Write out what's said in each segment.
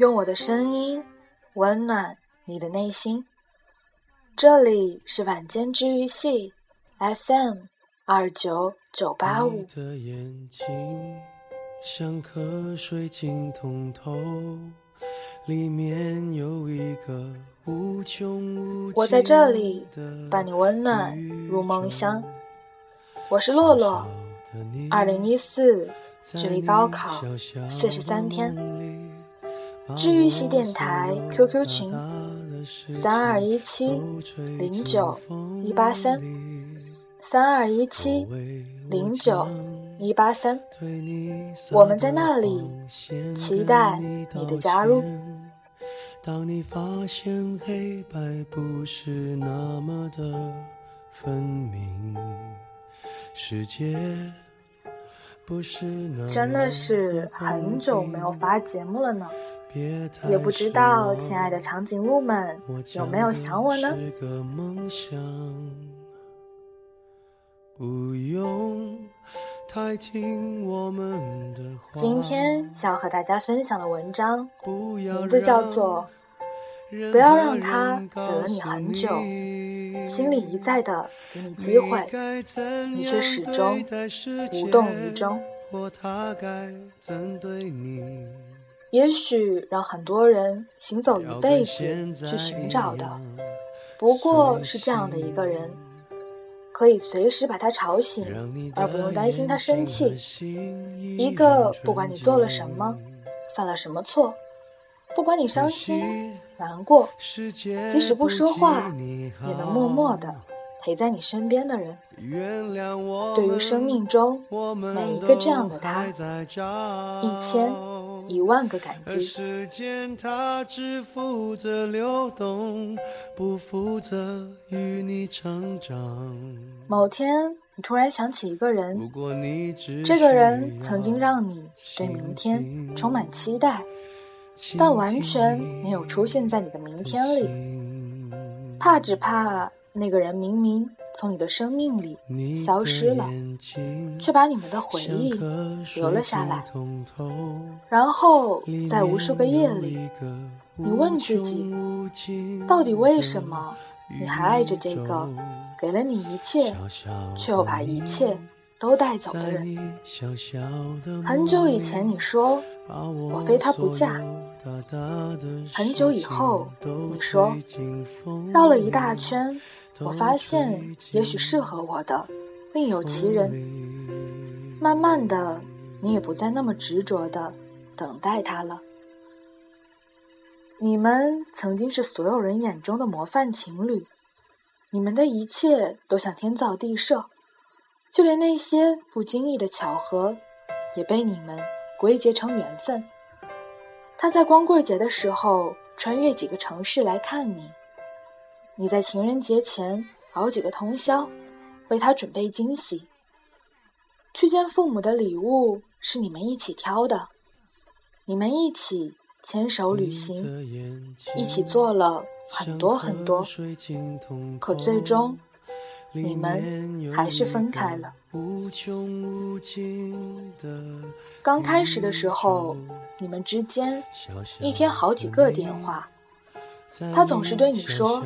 用我的声音温暖你的内心。这里是晚间治愈系 FM 二九九八五。我在这里伴你温暖入梦乡。我是洛洛。二零一四，距离高考四十三天。治愈系电台 QQ 群：三二一七零九一八三，三二一七零九一八三。我们在那里，期待你的加入。当你发现黑白不是那么的分明，世界不是那真的是很久没有发节目了呢。也不知道，亲爱的长颈鹿们有没有想我呢？今天想要和大家分享的文章，名字叫做《不要让他等了你很久，心里一再的给你机会，你却始终无动于衷》。也许让很多人行走一辈子去寻找的，不过是这样的一个人，可以随时把他吵醒，而不用担心他生气。一个不管你做了什么，犯了什么错，不管你伤心难过，即使不说话，也能默默的。陪在你身边的人，对于生命中每一个这样的他，一千一万个感激。某天，你突然想起一个人，这个人曾经让你对明天充满期待，但完全没有出现在你的明天里，怕只怕。那个人明明从你的生命里消失了，却把你们的回忆留了下来。然后在无数个夜里，你问自己，到底为什么你还爱着这个给了你一切，却又把一切都带走的人？很久以前你说我非他不嫁，很久以后你说绕了一大圈。我发现，也许适合我的另有其人。慢慢的，你也不再那么执着的等待他了。你们曾经是所有人眼中的模范情侣，你们的一切都像天造地设，就连那些不经意的巧合，也被你们归结成缘分。他在光棍节的时候穿越几个城市来看你。你在情人节前熬几个通宵，为他准备惊喜。去见父母的礼物是你们一起挑的，你们一起牵手旅行，一起做了很多很多，可最终你们还是分开了。刚开始的时候，你们之间一天好几个电话。他总是对你说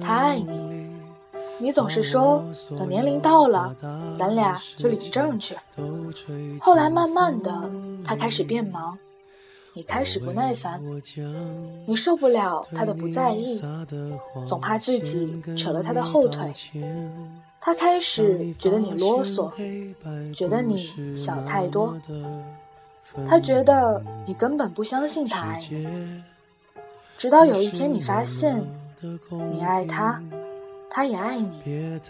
他爱你，你总是说等年龄到了，咱俩就领证去。后来慢慢的，他开始变忙，你开始不耐烦，你受不了他的不在意，总怕自己扯了他的后腿。他开始觉得你啰嗦，觉得你想太多，他觉得你根本不相信他爱你。直到有一天，你发现你爱他，他也爱你，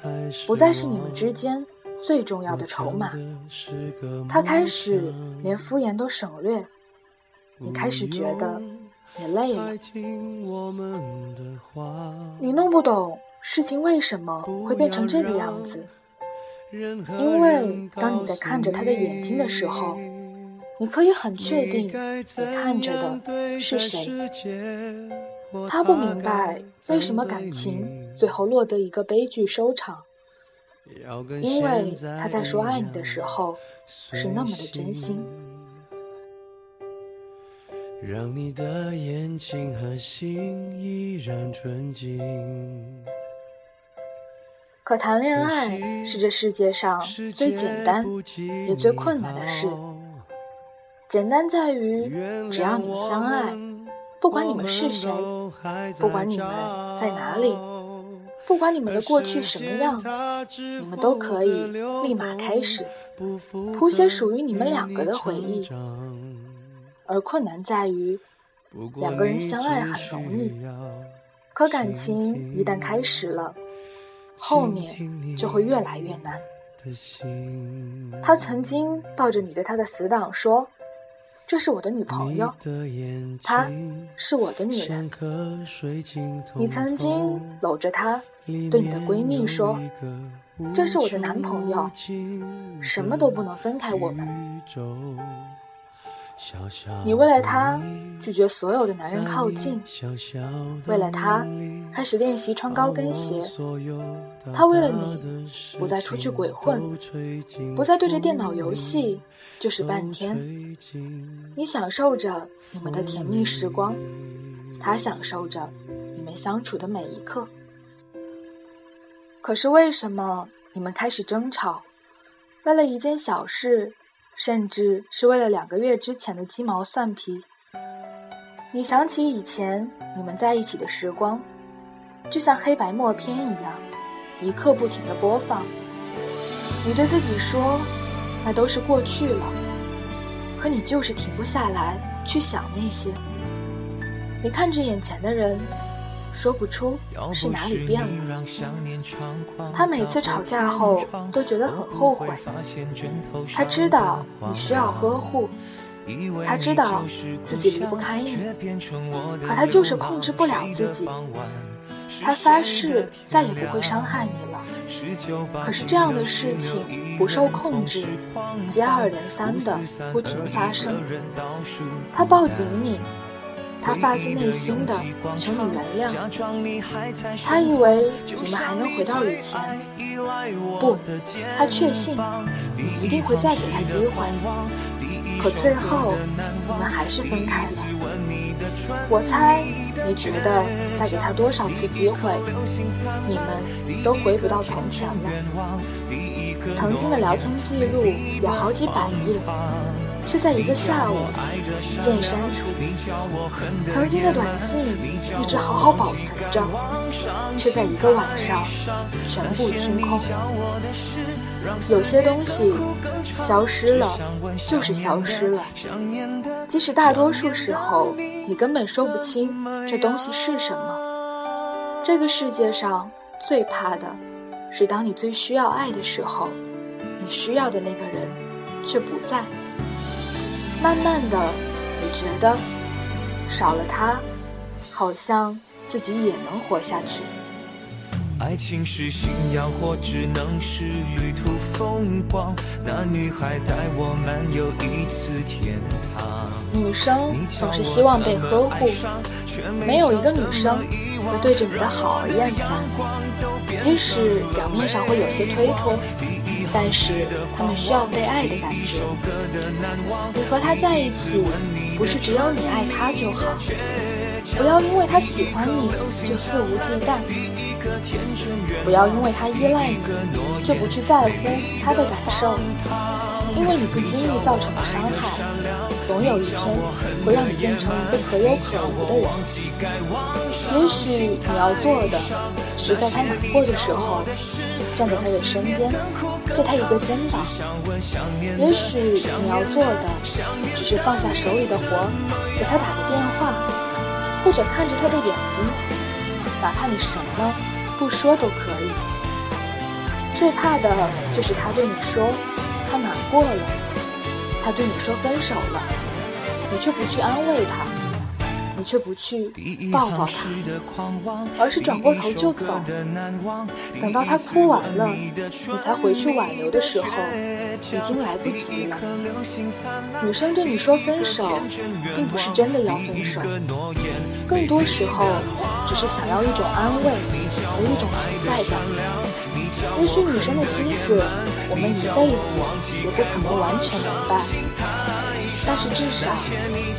不再是你们之间最重要的筹码。他开始连敷衍都省略，你开始觉得你累了。你弄不懂事情为什么会变成这个样子，因为当你在看着他的眼睛的时候。你可以很确定，你看着的是谁。他不明白为什么感情最后落得一个悲剧收场，因为他在说爱你的时候是那么的真心。让你的眼睛和心依然纯净。可谈恋爱是这世界上最简单也最困难的事。简单在于，只要你们相爱，不管你们是谁，不管你们在哪里，不管你们的过去什么样，你们都可以立马开始谱写属于你们两个的回忆。而困难在于，两个人相爱很容易，可感情一旦开始了。后面就会越来越难。他曾经抱着你对他的死党说：“这是我的女朋友，她是我的女人。”你曾经搂着她对你的闺蜜说：“这是我的男朋友，什么都不能分开我们。”你为了他拒绝所有的男人靠近，为了他开始练习穿高跟鞋。他为了你不再出去鬼混，不再对着电脑游戏就是半天。你享受着你们的甜蜜时光，他享受着你们相处的每一刻。可是为什么你们开始争吵？为了一件小事。甚至是为了两个月之前的鸡毛蒜皮，你想起以前你们在一起的时光，就像黑白默片一样，一刻不停的播放。你对自己说，那都是过去了，可你就是停不下来去想那些。你看着眼前的人。说不出是哪里变了。他每次吵架后都觉得很后悔。他知道你需要呵护，他知道自己离不开你，可他就是控制不了自己。他发誓再也不会伤害你了，可是这样的事情不受控制，接二连三的不停发生。他抱紧你。他发自内心的求你原谅，他以为你们还能回到以前，不，他确信你一定会再给他机会，可最后你们还是分开了。我猜你觉得再给他多少次机会，你们都回不到从前了。曾经的聊天记录有好几百页。却在一个下午一键删除，曾经的短信一直好好保存着，却在一个晚上全部清空。有些东西消失了，就是消失了，即使大多数时候你根本说不清这东西是什么。这个世界上最怕的是，当你最需要爱的时候，你需要的那个人却不在。慢慢的，你觉得少了他，好像自己也能活下去。爱情是信仰，或只能是旅途风光。那女孩带我漫游一次天堂。女生总是希望被呵护，没有一个女生会对着你的好而厌烦，即使表面上会有些推脱。但是他们需要被爱的感觉。你和他在一起，不是只有你爱他就好。不要因为他喜欢你就肆无忌惮，不要因为他依赖你就不去在乎他的感受。因为你不经意造成的伤害，总有一天会让你变成一个可有可无的人。也许你要做的，是在他难过的时候，站在他的身边。借他一个肩膀，也许你要做的只是放下手里的活，给他打个电话，或者看着他的眼睛，哪怕你什么不说都可以。最怕的就是他对你说他难过了，他对你说分手了，你却不去安慰他。你却不去抱抱他，而是转过头就走。等到他哭完了，你才回去挽留的时候，已经来不及了。女生对你说分手，并不是真的要分手，更多时候只是想要一种安慰和一种存在感。也许女生的心思，我们一辈子也不可能完全明白。但是至少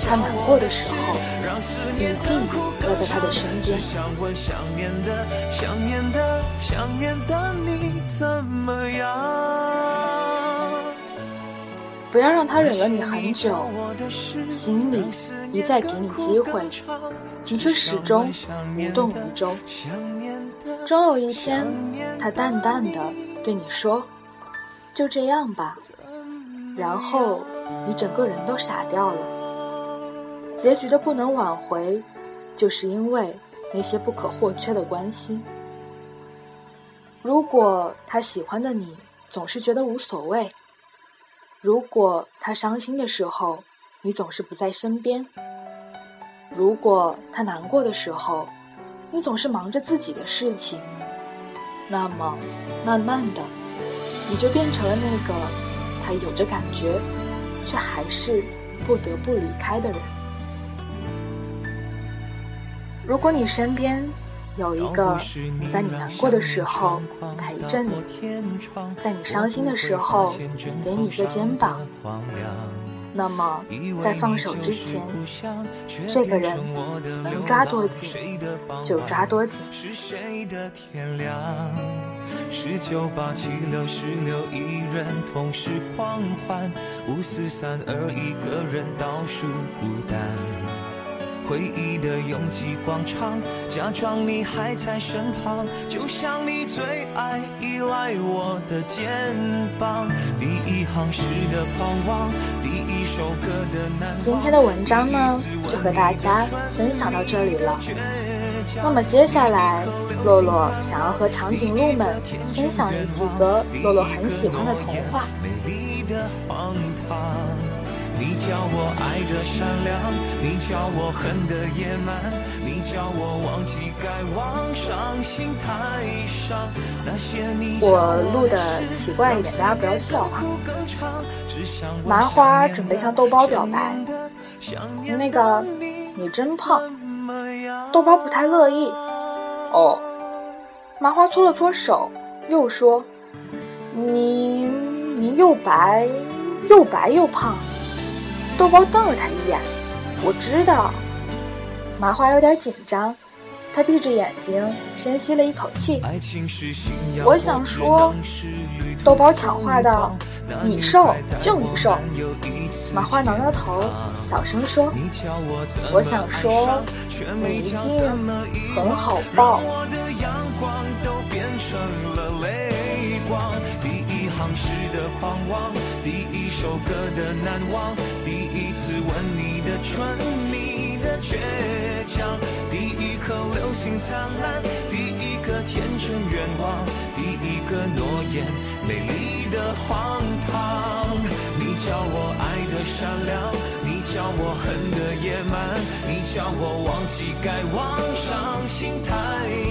她难过的时候，一定要在他的身边。不要让他忍了你很久，心里一再给你机会，你却始终无动于衷。终有一天，他淡淡的对你说：“就这样吧。”然后你整个人都傻掉了。结局的不能挽回，就是因为那些不可或缺的关心。如果他喜欢的你总是觉得无所谓。如果他伤心的时候，你总是不在身边；如果他难过的时候，你总是忙着自己的事情，那么，慢慢的，你就变成了那个他有着感觉，却还是不得不离开的人。如果你身边，有一个在你难过的时候陪着你，在你伤心的时候给你一个肩膀，那么在放手之前，这个人能抓多紧就抓多紧。十九八七六十六，一人同时狂欢，五四三二，一个人倒数孤单。回忆的拥挤广场，假装你还在身旁，就像你最爱依赖我的肩膀。第一行诗的狂妄，第一首歌的难今天的文章呢，就和大家分享到这里了。那么接下来，洛洛想要和长颈鹿们分享几则洛洛很喜欢的童话。你叫我爱的善良，你叫我恨的野蛮，你叫我忘记该往伤心台上那些你。我录的奇怪一点，大家不要笑啊。麻花准备向豆包表白，那个你真胖，豆包不太乐意。哦，麻花搓了搓手，又说，你你又白又白又胖。豆包瞪了他一眼，我知道。麻花有点紧张，他闭着眼睛，深吸了一口气。我想说，豆包抢话道：“你瘦就你瘦。”麻花挠挠头，小声说：“我想说，你一定很好抱。”时的狂妄，第一首歌的难忘，第一次吻你的唇，你的倔强，第一颗流星灿烂，第一个天真愿望，第一个诺言，美丽的荒唐。你叫我爱的善良，你叫我恨的野蛮，你叫我忘记该往伤心台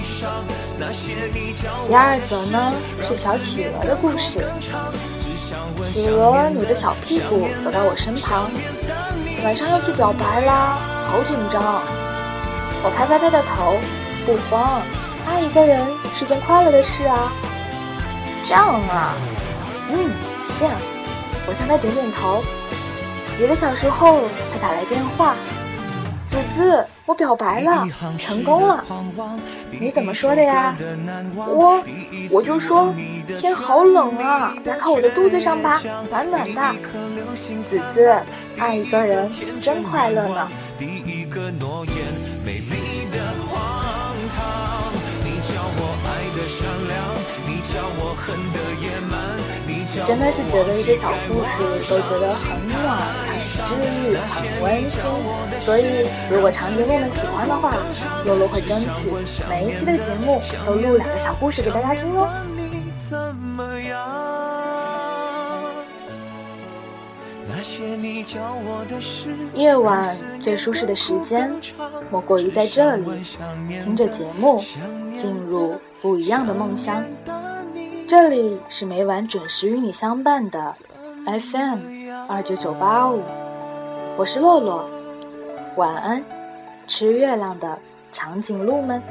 上那些你教我。第二则呢是小企鹅的故事。企鹅扭着小屁股走到我身旁，晚上要去表白啦，好紧张。我拍拍他的头，不慌，爱一个人是件快乐的事啊。这样啊，嗯，这样。我向他点点头。几个小时后，他打来电话：“子子，我表白了，成功了。你怎么说的呀？”我我就说：“天好冷啊，来靠我的肚子上吧，暖暖的。”子子，爱一个人真快乐呢。真的是觉得这些小故事都觉得很暖、很治愈、很温馨。所以，如果长颈鹿们喜欢的话，露露会争取每一期的节目都录两个小故事给大家听哦。夜晚最舒适的时间，莫过于在这里听着节目，进入不一样的梦乡。这里是每晚准时与你相伴的 FM 二九九八五，我是洛洛，晚安，吃月亮的长颈鹿们。